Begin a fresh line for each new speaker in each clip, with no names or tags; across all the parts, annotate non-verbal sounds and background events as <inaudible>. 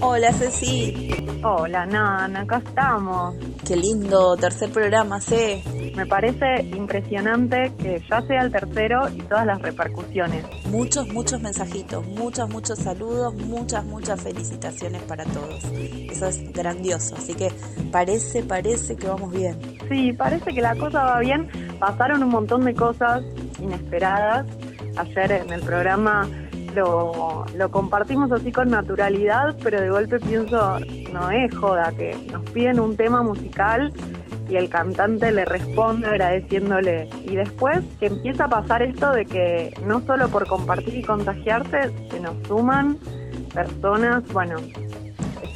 Hola Ceci.
Hola Nana, acá estamos.
Qué lindo tercer programa, sé.
Me parece impresionante que ya sea el tercero y todas las repercusiones.
Muchos, muchos mensajitos, muchos, muchos saludos, muchas, muchas felicitaciones para todos. Eso es grandioso, así que parece, parece que vamos bien.
Sí, parece que la cosa va bien. Pasaron un montón de cosas inesperadas. Ayer en el programa lo, lo, compartimos así con naturalidad, pero de golpe pienso, no es joda, que nos piden un tema musical y el cantante le responde agradeciéndole. Y después que empieza a pasar esto de que no solo por compartir y contagiarse, se nos suman personas, bueno,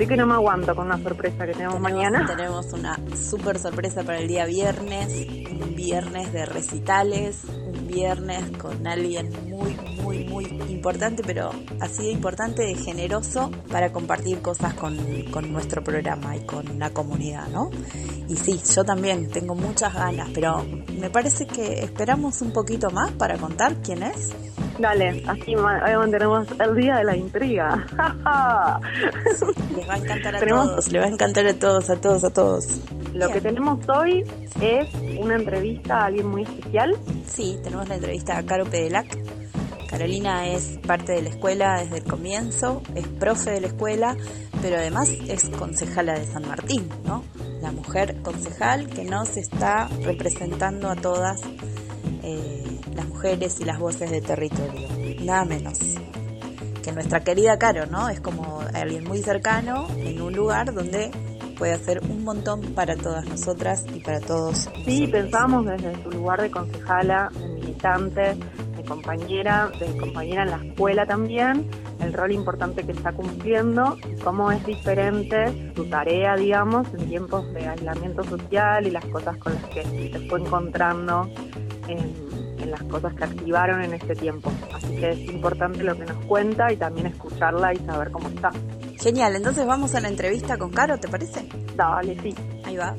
estoy que no me aguanto con una sorpresa que tenemos, mañana. <laughs>
Tenemos una súper sorpresa para el día viernes, un viernes de recitales, viernes con alguien muy, muy, muy importante, pero así de importante, de generoso para compartir cosas con, con nuestro programa y con la comunidad, ¿no? Y sí, yo también tengo muchas ganas, pero me parece que esperamos un poquito más para contar quién es.
Dale, así mantenemos el día de la intriga.
les va a encantar a todos, les va a encantar a todos, a todos, a todos.
Lo que tenemos hoy es una entrevista a alguien muy especial.
Sí, tenemos la entrevista a Caro Pedelac. Carolina es parte de la escuela desde el comienzo, es profe de la escuela, pero además es concejala de San Martín, ¿no? La mujer concejal que nos está representando a todas eh, las mujeres y las voces de territorio, nada menos que nuestra querida Caro, ¿no? Es como alguien muy cercano en un lugar donde puede hacer un montón para todas nosotras y para todos.
Sí, pensamos desde su lugar de concejala, de militante, de compañera, de compañera en la escuela también, el rol importante que está cumpliendo y cómo es diferente su tarea, digamos, en tiempos de aislamiento social y las cosas con las que se fue encontrando en, en las cosas que activaron en este tiempo. Así que es importante lo que nos cuenta y también escucharla y saber cómo está.
Genial, entonces vamos a la entrevista con Caro, ¿te parece?
Dale, sí.
Ahí va.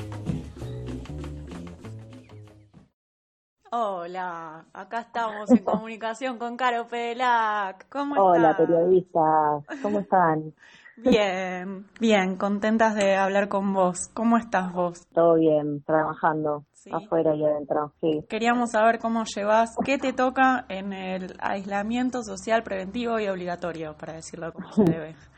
Hola, acá estamos en <laughs> comunicación con Caro Pelac. ¿Cómo estás?
Hola, periodistas. ¿Cómo están?
Bien, bien, contentas de hablar con vos. ¿Cómo estás vos?
Todo bien, trabajando afuera y adentro, sí.
Queríamos saber cómo llevas, qué te toca en el aislamiento social preventivo y obligatorio, para decirlo como se debe. <laughs>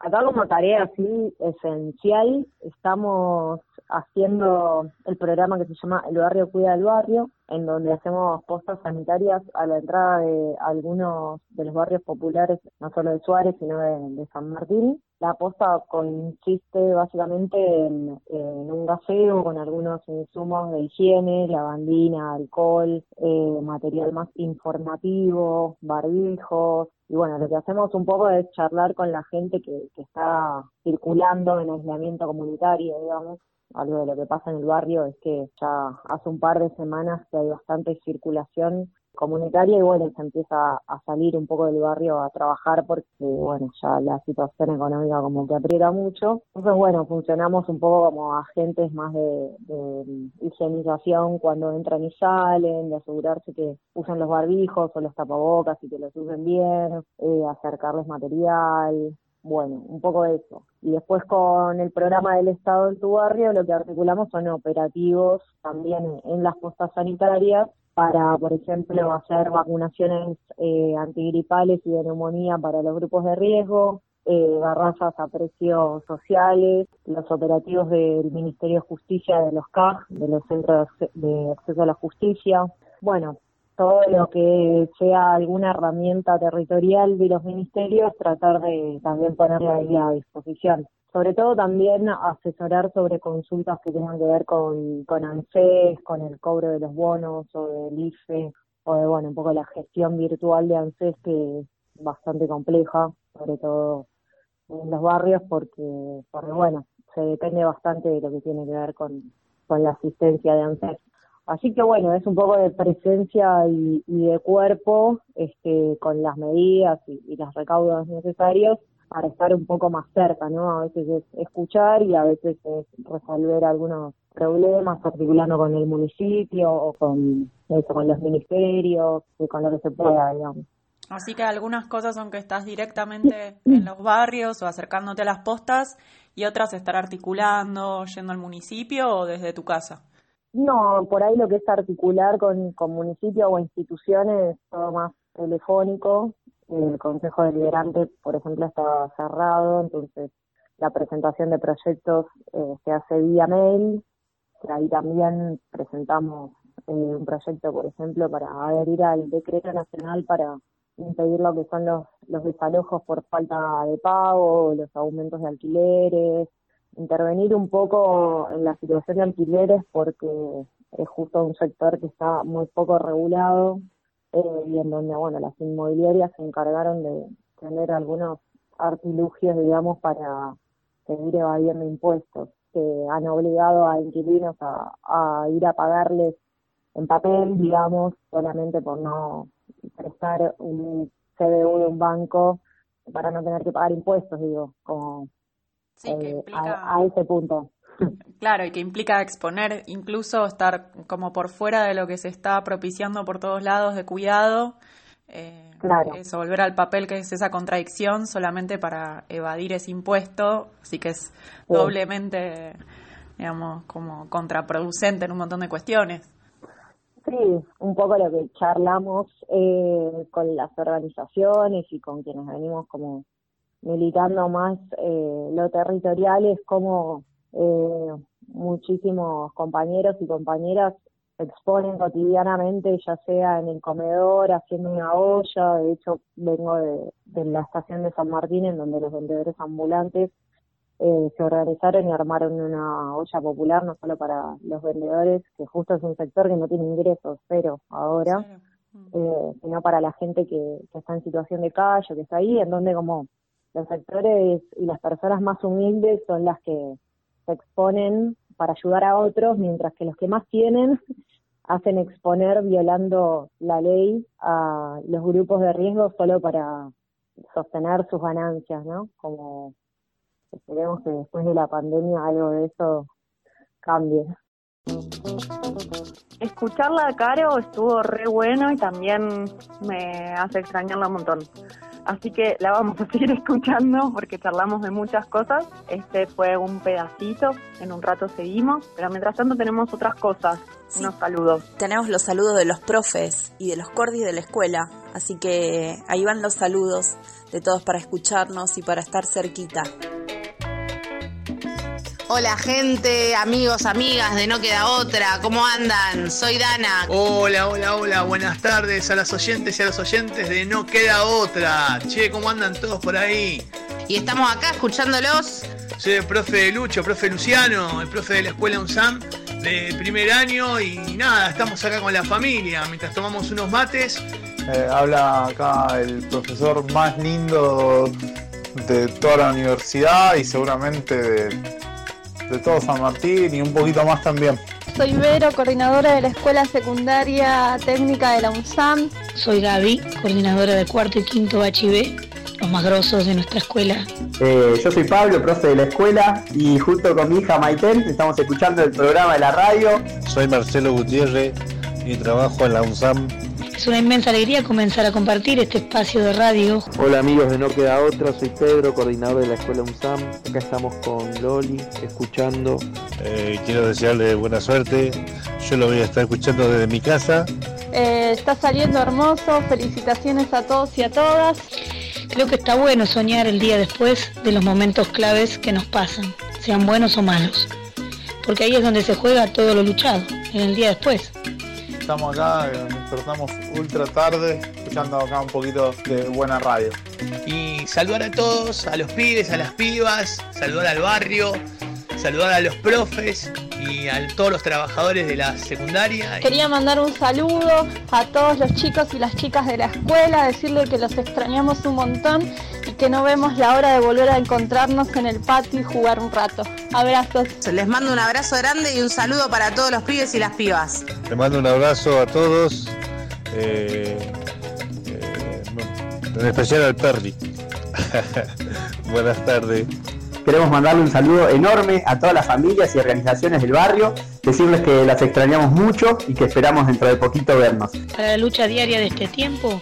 Acá como tarea así esencial estamos haciendo el programa que se llama El Barrio Cuida del Barrio, en donde hacemos postas sanitarias a la entrada de algunos de los barrios populares, no solo de Suárez, sino de, San Martín. La posta consiste básicamente en, un gaseo con algunos insumos de higiene, lavandina, alcohol, eh, material más informativo, barbijos, y bueno, lo que hacemos un poco es charlar con la gente que, que está circulando en aislamiento comunitario, digamos, algo de lo que pasa en el barrio es que ya hace un par de semanas que hay bastante circulación comunitaria y bueno, se empieza a salir un poco del barrio a trabajar porque bueno, ya la situación económica como que aprieta mucho. Entonces bueno, funcionamos un poco como agentes más de, higienización cuando entran y salen, de asegurarse que usan los barbijos o los tapabocas y que los usen bien, eh, acercarles material, bueno, un poco de eso. Y después con el programa del Estado en tu barrio lo que articulamos son operativos también en las postas sanitarias para, por ejemplo, hacer vacunaciones eh, antigripales y de neumonía para los grupos de riesgo, eh, garrafas a precios sociales, los operativos del Ministerio de Justicia de los CAG, de los Centros de Acceso a la Justicia. Bueno, todo lo que sea alguna herramienta territorial de los ministerios, tratar de también ponerla ahí a disposición. Sobre todo también asesorar sobre consultas que tengan que ver con, con ANSES, con el cobro de los bonos o del IFE, o de, bueno, un poco la gestión virtual de ANSES que es bastante compleja, sobre todo en los barrios, porque, porque bueno, se depende bastante de lo que tiene que ver con, con la asistencia de ANSES. Así que bueno, es un poco de presencia y, de cuerpo este, con las medidas y, las recaudos necesarios para estar un poco más cerca, ¿no? A veces es escuchar y a veces es resolver algunos problemas, articulando con el municipio o con, eso, con los ministerios y con lo que se pueda, digamos.
Así que algunas cosas son que estás directamente en los barrios o acercándote a las postas y otras estar articulando, yendo al municipio o desde tu casa.
No, por ahí lo que es articular con, con municipios o instituciones es todo más telefónico. El Consejo Deliberante, por ejemplo, está cerrado, entonces la presentación de proyectos eh, se hace vía mail. Ahí también presentamos eh, un proyecto, por ejemplo, para adherir al decreto nacional para impedir lo que son los, los desalojos por falta de pago, los aumentos de alquileres, intervenir un poco en la situación de alquileres porque es justo un sector que está muy poco regulado eh, y en donde, bueno, las inmobiliarias se encargaron de tener algunos artilugios, digamos, para seguir evadiendo impuestos que han obligado a inquilinos a, a ir a pagarles en papel, digamos, solamente por no prestar un CBU de un banco para no tener que pagar impuestos, digo, como
Sí, que
eh,
implica...
a, ese punto.
Claro, y que implica exponer, incluso estar como por fuera de lo que se está propiciando por todos lados de cuidado. Eh,
claro.
Eso, volver al papel que es esa contradicción solamente para evadir ese impuesto, así que es doblemente, digamos, como contraproducente en un montón de cuestiones.
Sí, un poco lo que charlamos eh, con las organizaciones y con quienes venimos como militando más eh, lo territorial es como eh, muchísimos compañeros y compañeras exponen cotidianamente, ya sea en el comedor, haciendo una olla, de hecho vengo de, de la estación de San Martín en donde los vendedores ambulantes eh, se organizaron y armaron una olla popular, no solo para los vendedores, que justo es un sector que no tiene ingresos, pero ahora, eh, sino para la gente que, que está en situación de calle, que está ahí, en donde como los sectores y las personas más humildes son las que se exponen para ayudar a otros, mientras que los que más tienen <laughs> hacen exponer violando la ley a los grupos de riesgo solo para sostener sus ganancias, ¿no? Como esperemos que después de la pandemia algo de eso cambie.
Escucharla a Caro estuvo re bueno y también me hace extrañarla un montón. Así que la vamos a seguir <laughs> escuchando porque charlamos de muchas cosas. Este fue un pedacito, en un rato seguimos, pero mientras tanto tenemos otras cosas, unos saludos.
Tenemos los saludos de los profes y de los cordis de la escuela, así que ahí van los saludos de todos para escucharnos y para estar cerquita.
Hola gente, amigos, amigas de No Queda Otra, ¿cómo andan? Soy Dana.
Hola, hola, hola, buenas tardes a las oyentes y a los oyentes de No Queda Otra. Che, ¿cómo andan todos por ahí?
Y estamos acá escuchándolos.
Soy el profe Lucho, profe Luciano, el profe de la escuela UNSAM de primer año y nada, estamos acá con la familia mientras tomamos unos mates.
Eh, habla acá el profesor más lindo de toda la universidad y seguramente de de todo San Martín y un poquito más también.
soy Vero, coordinadora de la Escuela Secundaria Técnica de la UNSAM.
Soy Gaby, coordinadora de cuarto y quinto HIV, los más grosos de nuestra escuela.
Eh, yo soy Pablo, profe de la escuela, y junto con mi hija Maiten estamos escuchando el programa de la radio.
Soy Marcelo Gutiérrez y trabajo en la UNSAM
es una inmensa alegría comenzar a compartir este espacio de radio.
Hola amigos de No Queda Otra, soy Pedro, coordinador de la Escuela UNSAM. Acá estamos con Loli, escuchando.
Eh, quiero desearle buena suerte. Yo lo voy a estar escuchando desde mi casa.
Eh, está saliendo hermoso, felicitaciones a todos y a todas.
Creo que está bueno soñar el día después de los momentos claves que nos pasan, sean buenos o malos. Porque ahí es donde se juega todo lo luchado, en el día después
estamos acá, despertamos ultra tarde, escuchando acá un poquito de buena radio.
Y saludar a todos, a los pibes, a las pibas, saludar al barrio, saludar a los profes y a todos los trabajadores de la secundaria.
Quería mandar un saludo a todos los chicos y las chicas de la escuela, decirle que los extrañamos un montón y que no vemos la hora de volver a encontrarnos en el patio y jugar un rato. Abrazos.
Les mando un abrazo grande y un saludo para todos los pibes y las pibas.
Les mando un abrazo a todos, en especial al Perry. <laughs> Buenas tardes.
Queremos mandarle un saludo enorme a todas las familias y organizaciones del barrio, decirles que las extrañamos mucho y que esperamos dentro de poquito vernos.
Para la lucha diaria de este tiempo,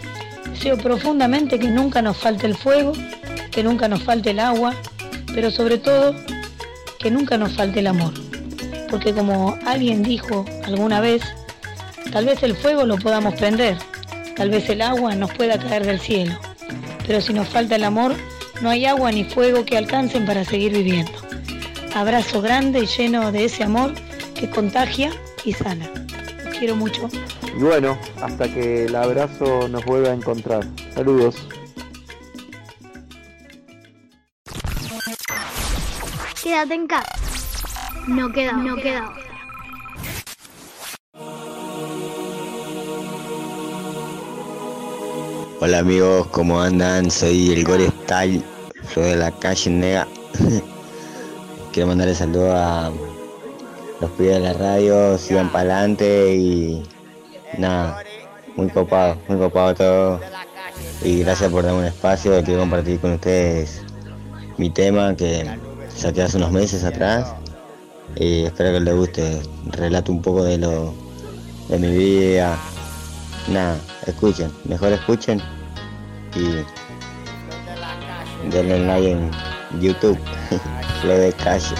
deseo profundamente que nunca nos falte el fuego, que nunca nos falte el agua, pero sobre todo que nunca nos falte el amor. Porque como alguien dijo alguna vez, tal vez el fuego lo podamos prender, tal vez el agua nos pueda caer del cielo, pero si nos falta el amor, no hay agua ni fuego que alcancen para seguir viviendo. Abrazo grande y lleno de ese amor que contagia y sana. Los quiero mucho.
Y bueno, hasta que el abrazo nos vuelva a encontrar. Saludos.
Quédate en casa. No queda, no queda
Hola amigos, ¿cómo andan? Soy el Gore Style, soy de la calle Nega. <laughs> Quiero mandarle saludos a los pibes de la radio, sigan para adelante y nada, muy copado, muy copado todo. Y gracias por darme un espacio, quiero compartir con ustedes mi tema que saqué hace unos meses atrás y espero que les guste. Relato un poco de lo de mi vida, nada, escuchen, mejor escuchen y denle like en YouTube, <laughs> lo de calle.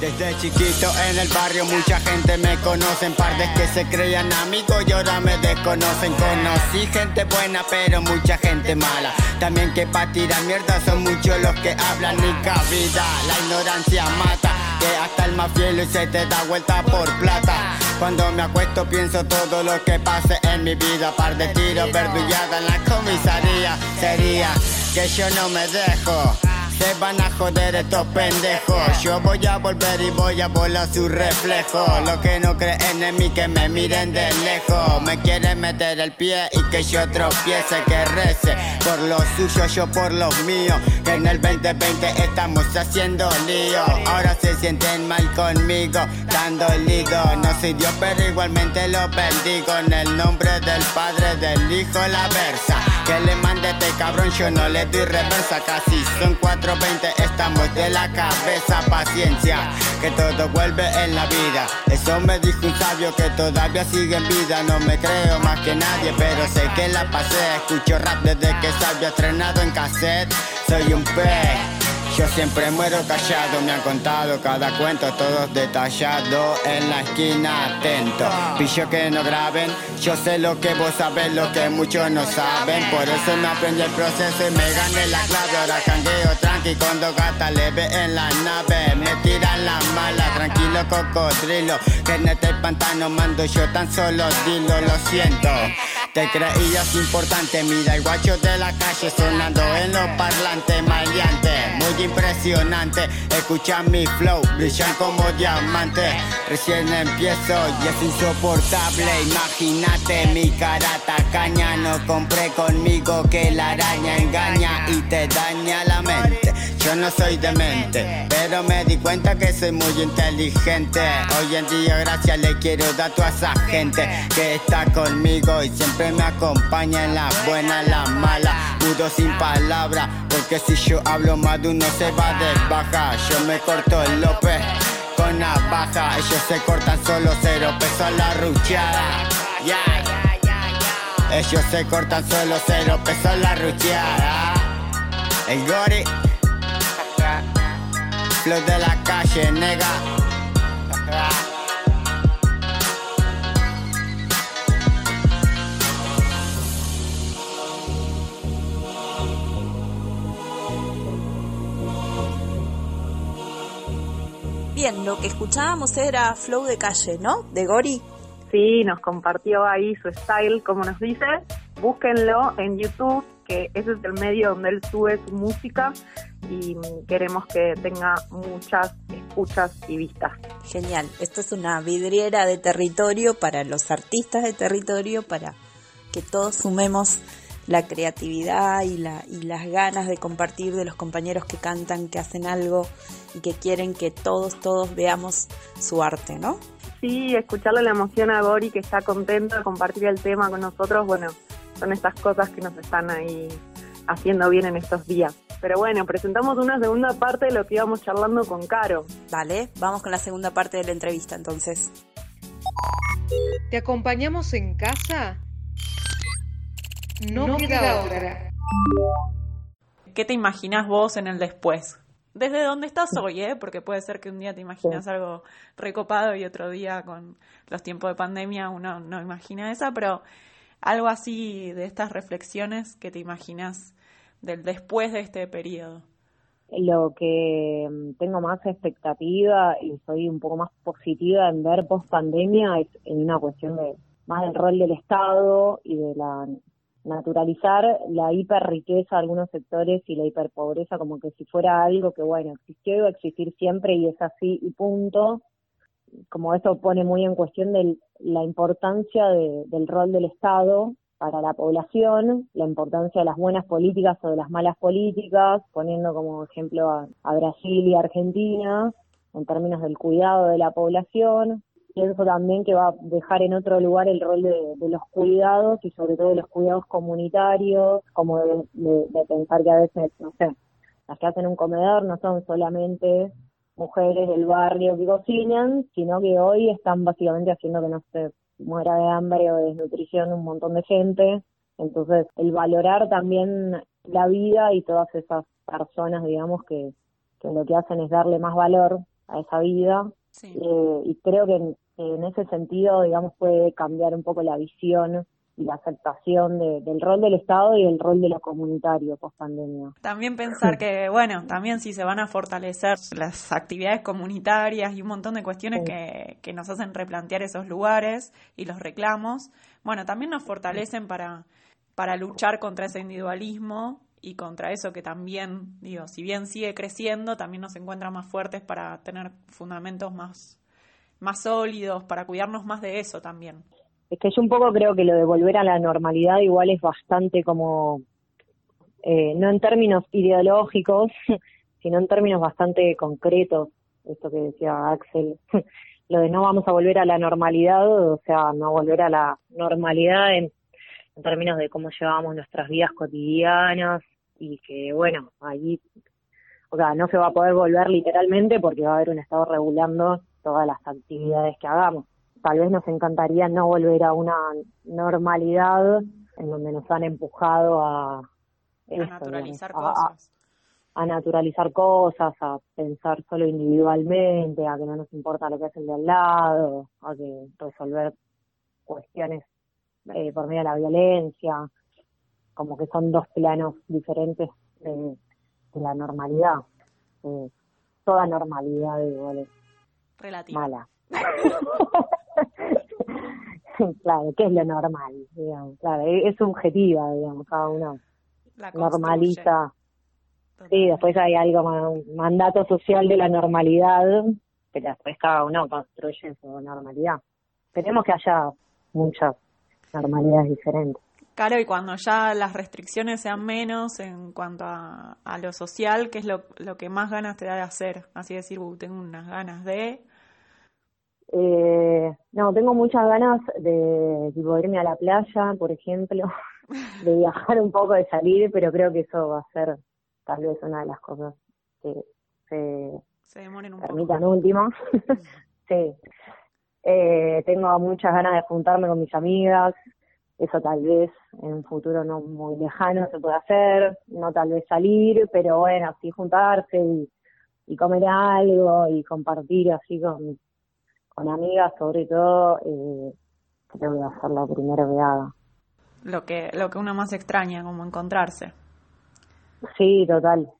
Desde chiquito en el barrio mucha gente me conocen Pardes que se creían amigos y ahora me desconocen. Conocí gente buena pero mucha gente mala. También que pa' tirar mierda son muchos los que hablan. Ni cabida La ignorancia mata que hasta el más fiel se te da vuelta por plata cuando me acuesto pienso todo lo que pase en mi vida. Par de tiros verdullada en la comisaría. Sería que yo no me dejo se van a joder estos pendejos. Yo voy a volver y voy a volar su reflejo. Los que no creen en mí, que me miren de lejos. Me quieren meter el pie y que yo tropiece, que rece. Por lo suyo, yo por los míos. En el 2020 estamos haciendo lío. Ahora se sienten mal conmigo, dando lido. No soy Dios, pero igualmente lo bendigo. En el nombre del Padre, del Hijo, la versa. Que le mande este cabrón, yo no le doy reversa. Casi son cuatro 20 estamos de la cabeza, paciencia, que todo vuelve en la vida. Eso me dijo un sabio que todavía sigue en vida. No me creo más que nadie, pero sé que la pasé. Escucho rap desde que sabía estrenado en cassette. Soy un pez. Yo siempre muero callado, me han contado cada cuento, todos detallados en la esquina atento. Pillo que no graben, yo sé lo que vos sabés, lo que muchos no saben. Por eso me aprendí el proceso y me gané la clave. Ahora cangueo tranqui con dos gatas leve en la nave. Me tiran la mala, tranquilo cocodrilo. Que en este pantano mando yo tan solo dilo, lo siento. Te creías importante, mira el guacho de la calle sonando en los parlantes maleante, muy impresionante. Escucha mi flow, brillan como diamantes. Recién empiezo y es insoportable. Imagínate mi cara tacaña, no compré conmigo que la araña engaña y te daña la. No soy demente, pero me di cuenta que soy muy inteligente. Hoy en día gracias le quiero dar a toda esa gente que está conmigo y siempre me acompaña en las buenas, en las malas. Mudo sin palabras, porque si yo hablo más de uno se va de baja. Yo me corto el López con navaja, ellos se cortan solo cero pesos la ruchada. Ellos se cortan solo cero pesos la rucheada. El gori, flow de la calle, nega.
Bien, lo que escuchábamos era Flow de calle, ¿no? De Gori.
Sí, nos compartió ahí su style, como nos dice. Búsquenlo en YouTube, que ese es el medio donde él sube su música y queremos que tenga muchas escuchas y vistas.
Genial, esto es una vidriera de territorio para los artistas de territorio, para que todos sumemos la creatividad y, la, y las ganas de compartir de los compañeros que cantan, que hacen algo y que quieren que todos, todos veamos su arte, ¿no?
Sí, escucharle la emoción a Gori que está contento de compartir el tema con nosotros, bueno, son estas cosas que nos están ahí haciendo bien en estos días. Pero bueno, presentamos una segunda parte de lo que íbamos charlando con Caro.
Vale, vamos con la segunda parte de la entrevista entonces.
¿Te acompañamos en casa? No, queda otra.
¿Qué te imaginas vos en el después? Desde donde estás hoy, ¿eh? Porque puede ser que un día te imaginas algo recopado y otro día con los tiempos de pandemia uno no imagina esa, pero algo así de estas reflexiones que te imaginas del después de este periodo.
Lo que mm, tengo más expectativa y soy un poco más positiva en ver post pandemia es en una cuestión de más del rol del Estado y de la naturalizar la hiperriqueza de algunos sectores y la hiperpobreza como que si fuera algo que, bueno, existió y va a existir siempre y es así y punto. Como eso pone muy en cuestión de la importancia del rol del Estado para la población, la importancia de las buenas políticas o de las malas políticas, poniendo como ejemplo a, Brasil y Argentina en términos del cuidado de la población, pienso también que va a dejar en otro lugar el rol de, los cuidados y sobre todo de los cuidados comunitarios, como de, pensar que a veces, no sé, las que hacen un comedor no son solamente mujeres del barrio que cocinan, sino que hoy están básicamente haciendo que no se muera de hambre o de desnutrición un montón de gente. Entonces, el valorar también la vida y todas esas personas, digamos, que, que lo que hacen es darle más valor a esa vida. Eh, y creo que en ese sentido, digamos, puede cambiar un poco la visión y la aceptación del rol del Estado y el rol de lo comunitario post pandemia.
También pensar que, bueno, también si se van a fortalecer las actividades comunitarias y un montón de cuestiones que, que nos hacen replantear esos lugares y los reclamos, bueno, también nos fortalecen para, para luchar contra ese individualismo y contra eso que también, digo, si bien sigue creciendo, también nos encuentra más fuertes para tener fundamentos más más sólidos, para cuidarnos más de eso también.
Es que yo un poco creo que lo de volver a la normalidad igual es bastante como, eh, no en términos ideológicos, <laughs> sino en términos bastante concretos, esto que decía Axel, <laughs> lo de no vamos a volver a la normalidad, o sea, no volver a la normalidad en, términos de cómo llevamos nuestras vidas cotidianas y que, bueno, allí, o sea, no se va a poder volver literalmente porque va a haber un Estado regulando todas las actividades que hagamos. Tal vez nos encantaría no volver a una normalidad en donde nos han empujado a,
naturalizar cosas.
A, naturalizar cosas, a pensar solo individualmente, a que no nos importa lo que hacen de al lado, a que resolver cuestiones eh, por medio de la violencia, como que son dos planos diferentes de, la normalidad. Eh, toda normalidad igual
Relativa.
Mala. <laughs> <laughs> claro, ¿qué es lo normal? Digamos, claro, e-, es subjetiva, digamos, cada uno normaliza. Sí, después hay algo, un mandato social de la normalidad, pero después cada uno construye su normalidad. Esperemos que haya muchas normalidades diferentes.
Caro, y cuando ya las restricciones sean menos en cuanto a, a lo social, ¿qué es lo, lo, que más ganas te da de hacer? Así decir, uh, tengo unas ganas de...
Eh, no, tengo muchas ganas de tipo, irme a la playa, por ejemplo, <laughs> de viajar un poco, de salir, pero creo que eso va a ser tal vez una de las cosas que se,
se demoren un
permitan último. <laughs> sí. Eh, tengo muchas ganas de juntarme con mis amigas, eso tal vez en un futuro no muy lejano se puede hacer, no tal vez salir, pero bueno, así juntarse y, y comer algo y compartir así con, con amigas sobre todo, eh, creo que va a ser la primera haga.
Lo que, lo que uno más extraña, como encontrarse.
Sí, total.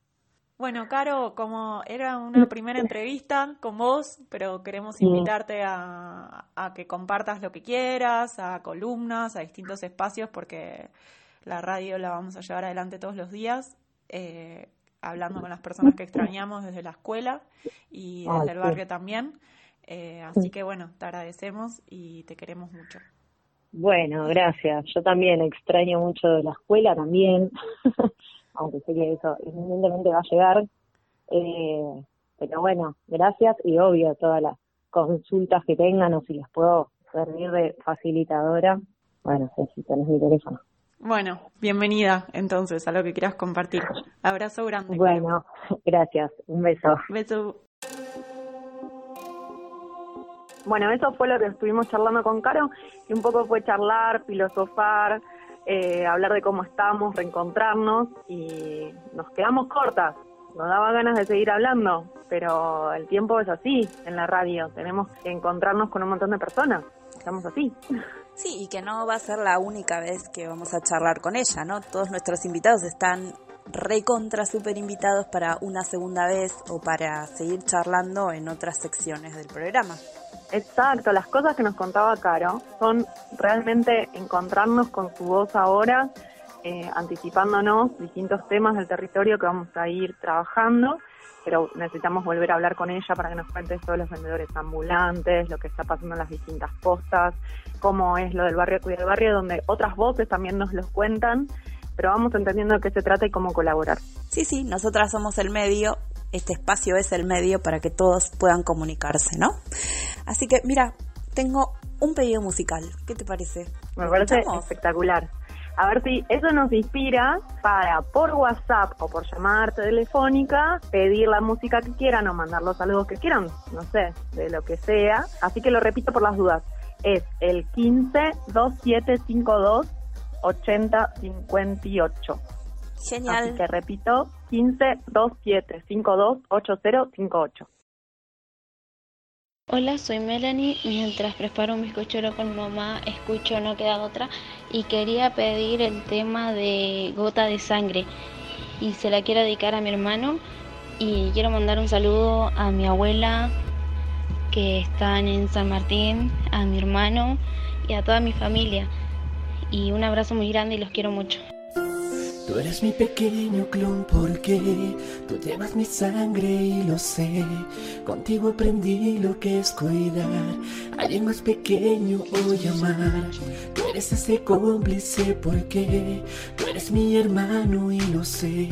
Bueno, Caro, como era una primera entrevista con vos, pero queremos invitarte a, a, que compartas lo que quieras, a columnas, a distintos espacios, porque la radio la vamos a llevar adelante todos los días, eh, hablando con las personas que extrañamos desde la escuela y desde el barrio también. Eh, así que bueno, te agradecemos y te queremos mucho.
Bueno, gracias. Yo también extraño mucho de la escuela también. <laughs> aunque sé que eso evidentemente va a llegar. Eh, pero bueno, gracias y obvio todas las consultas que tengan o si les puedo servir de facilitadora, bueno, si tenés mi teléfono.
Bueno, bienvenida entonces a lo que quieras compartir. Abrazo grande.
Bueno, gracias. Un beso.
Beso.
Bueno, eso fue lo que estuvimos charlando con Caro, y un poco fue charlar, filosofar, eh, hablar de cómo estamos, reencontrarnos y nos quedamos cortas. Nos daba ganas de seguir hablando, pero el tiempo es así en la radio. Tenemos que encontrarnos con un montón de personas. Estamos así.
Sí, y que no va a ser la única vez que vamos a charlar con ella, ¿no? Todos nuestros invitados están recontra super invitados para una segunda vez o para seguir charlando en otras secciones del programa.
Exacto, las cosas que nos contaba Caro son realmente encontrarnos con su voz ahora, eh, anticipándonos distintos temas del territorio que vamos a ir trabajando, pero necesitamos volver a hablar con ella para que nos cuente todos los vendedores ambulantes, lo que está pasando en las distintas postas, cómo es lo del barrio Cuida del Barrio, donde otras voces también nos los cuentan, pero vamos entendiendo de qué se trata y cómo colaborar.
Sí, sí, nosotras somos el medio este espacio es el medio para que todos puedan comunicarse, ¿no? Así que, mira, tengo un pedido musical. ¿Qué te parece?
Me parece espectacular. A ver si eso nos inspira para por WhatsApp o por llamada telefónica pedir la música que quieran o mandar los saludos que quieran, no sé, de lo que sea. Así que lo repito por las dudas. Es el 15 2752 8058.
Genial.
Así que repito, 15 27 52 8058.
Hola, soy Melanie. Mientras preparo un bizcochuelo con mamá, escucho No Queda Otra y quería pedir el tema de Gota de Sangre. Y se la quiero dedicar a mi hermano y quiero mandar un saludo a mi abuela que están en San Martín, a mi hermano y a toda mi familia. Y un abrazo muy grande y los quiero mucho.
Tú eres mi pequeño clon porque tú llevas mi sangre y lo sé. Contigo aprendí lo que es cuidar. Alguien más pequeño a amar. Tú eres ese cómplice porque tú eres mi hermano y lo sé.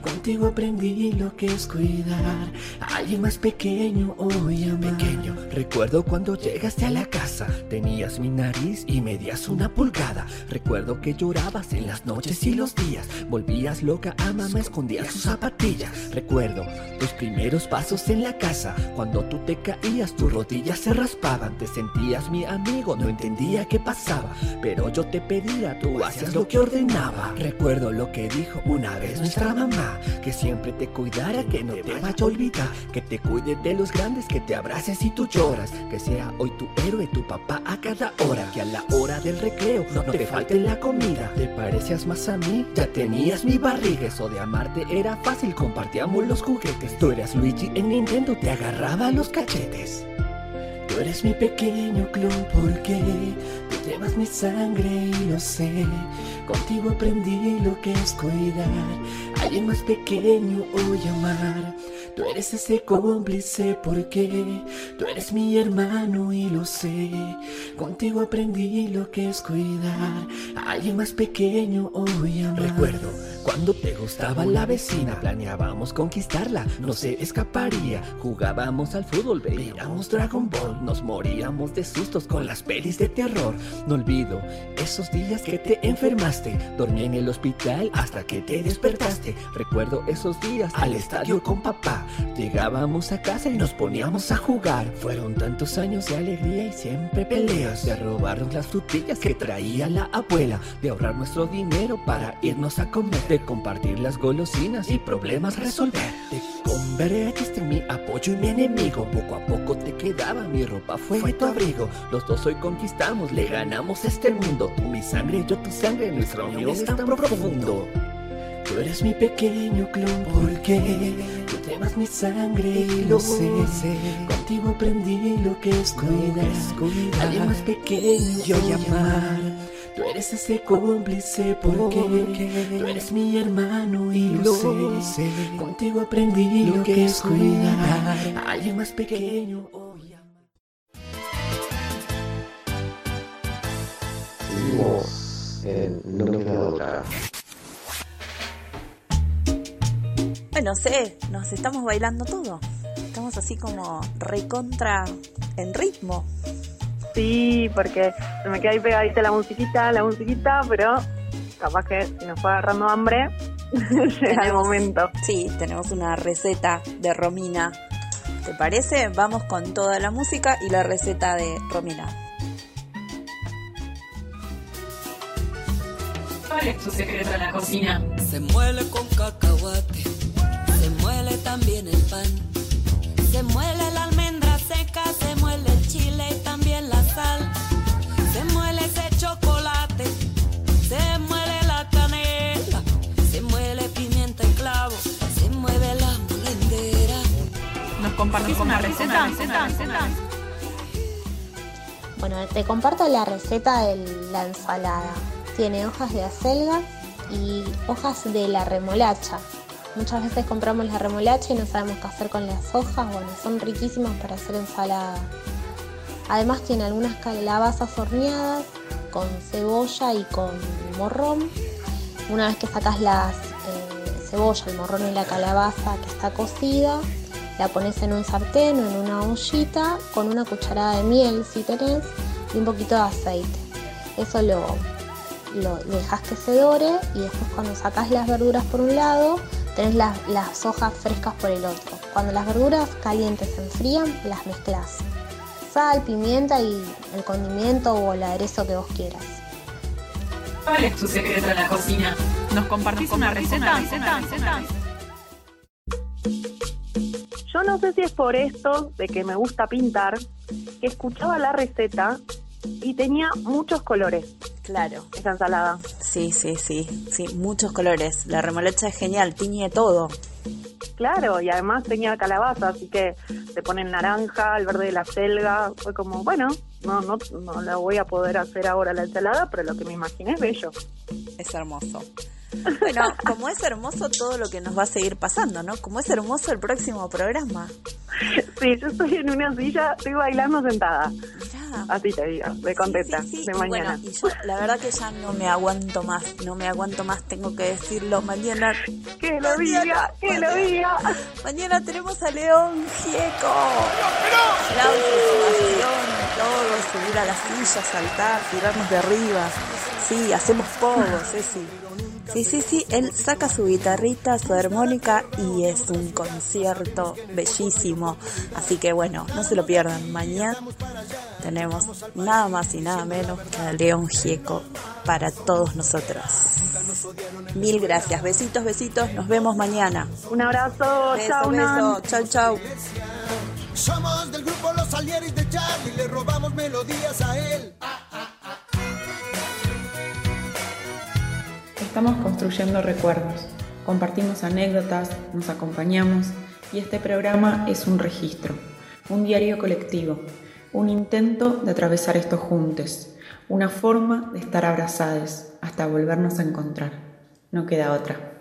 Contigo aprendí lo que es cuidar. Alguien más pequeño hoy amar. Pequeño, recuerdo cuando llegaste a la casa. Tenías mi nariz y medías una pulgada. Recuerdo que llorabas en las noches y los días. Volvías loca a mamá, escondías sus zapatillas. Recuerdo tus primeros pasos en la casa. Cuando tú te caías, tus rodillas se raspaban. Te sentías mi amigo, no entendía qué pasaba. Pero yo te pedía, tú hacías lo que ordenaba. Recuerdo lo que dijo una vez nuestra mamá: que siempre te cuidara, que no te vaya a olvidar. Que te cuide de los grandes, que te abraces y tú lloras. Que sea hoy tu héroe, tu papá a cada hora. Que a la hora del recreo no te falte la comida. Te parecías más a mí, tenías mi barriga. Eso de amarte era fácil, compartíamos los juguetes. Tú eras Luigi en Nintendo, te agarraba los cachetes. Tú eres mi pequeño clon porque tú llevas mi sangre y lo sé. Contigo aprendí lo que es cuidar. Alguien más pequeño hoy amar. Tú eres ese cómplice porque tú eres mi hermano y lo sé. Contigo aprendí lo que es cuidar a alguien más pequeño hoy amar. Recuerdo cuando te gustaba la vecina, planeábamos conquistarla, no se escaparía. Jugábamos al fútbol, veíamos Dragon Ball, nos moríamos de sustos con las pelis de terror. No olvido esos días que te enfermaste, dormí en el hospital hasta que te despertaste. Recuerdo esos días al estadio con papá, llegábamos a casa y nos poníamos a jugar. Fueron tantos años de alegría y siempre peleas, de robarnos las frutillas que traía la abuela, de ahorrar nuestro dinero para irnos a comer, de compartir las golosinas y problemas resolver. Te convertiste en mi apoyo y mi enemigo. Poco a poco te quedaba mi ropa, fue, tu abrigo. Los dos hoy conquistamos, le ganamos este mundo. Tú mi sangre, yo tu sangre, nuestra unión es tan profundo. Tú eres mi pequeño clon porque tú llevas mi sangre y lo sé. Contigo aprendí lo que es cuidar, alguien más pequeño yo llamar. Tú eres ese cómplice porque tú eres mi hermano y lo sé. Contigo aprendí lo que es cuidar, alguien más pequeño.
Seguimos en No nos queda otra.
Bueno, sé, nos estamos bailando todo. Estamos así como recontra en ritmo.
Sí, porque se me queda ahí pegadita la musiquita, la musiquita, pero capaz que si nos fue agarrando hambre, <laughs> llega el momento.
Sí, tenemos una receta de Romina. ¿Te parece? Vamos con toda la música y la receta de Romina.
¿Cuál es tu secreto en la cocina?
Se muele con cacahuate, se muele también el pan, se muele la almendra seca, se muele el chile y también la sal, se muele ese chocolate, se muele la canela, se muele pimienta y clavo, se mueve la molendera.
¿Nos compartís una receta?
Bueno, te comparto la receta de la ensalada. Tiene hojas de acelga y hojas de la remolacha. Muchas veces compramos la remolacha y no sabemos qué hacer con las hojas. Bueno, son riquísimas para hacer ensalada. Además tiene algunas calabazas horneadas con cebolla y con morrón. Una vez que sacas las eh, cebolla, el morrón y la calabaza que está cocida, la pones en un sartén o en una ollita con una cucharada de miel si tenés y un poquito de aceite. Eso lo, lo dejas que se dore y después cuando sacas las verduras por un lado, tenés las, las hojas frescas por el otro. Cuando las verduras calientes se enfrían, las mezclas. Sal, pimienta y el condimento o el aderezo que vos quieras.
¿Cuál es tu secreto en la cocina? ¿Nos compartís una receta?
Yo no sé si es por esto de que me gusta pintar, que escuchaba la receta y tenía muchos colores.
Claro.
Esa ensalada.
Sí, sí, sí, sí, muchos colores. La remolacha es genial, tiñe todo.
Claro, y además tenía calabaza, así que te ponen naranja, el verde de la selga. Fue como, bueno, no, no, no la voy a poder hacer ahora la ensalada, pero lo que me imaginé es bello.
Es hermoso. <laughs> Bueno, como es hermoso todo lo que nos va a seguir pasando, ¿no? Como es hermoso el próximo programa.
Sí, yo estoy en una silla, estoy bailando sentada. Así te digo, de contenta,
Sí,
de
y
mañana.
Bueno, y yo la verdad que ya no me aguanto más, no me aguanto más, tengo que decirlo. Mañana.
Que lo diga, que lo diga.
Mañana tenemos a León Gieco. Ovación, todo, subir a la silla, saltar, tirarnos de arriba. Sí, hacemos poco, Ceci. Sí, sí, sí, él saca su guitarrita, su armónica y es un concierto bellísimo. Así que bueno, no se lo pierdan. Mañana tenemos nada más y nada menos que a León Gieco para todos nosotros. Mil gracias, besitos, besitos, nos vemos mañana.
Un abrazo,
beso,
chao,
beso, chau, chau.
Somos del grupo Los Salieris de Charlie, le robamos melodías a él.
Estamos construyendo recuerdos, compartimos anécdotas, nos acompañamos y este programa es un registro, un diario colectivo, un intento de atravesar estos juntos, una forma de estar abrazados hasta volvernos a encontrar. No queda otra.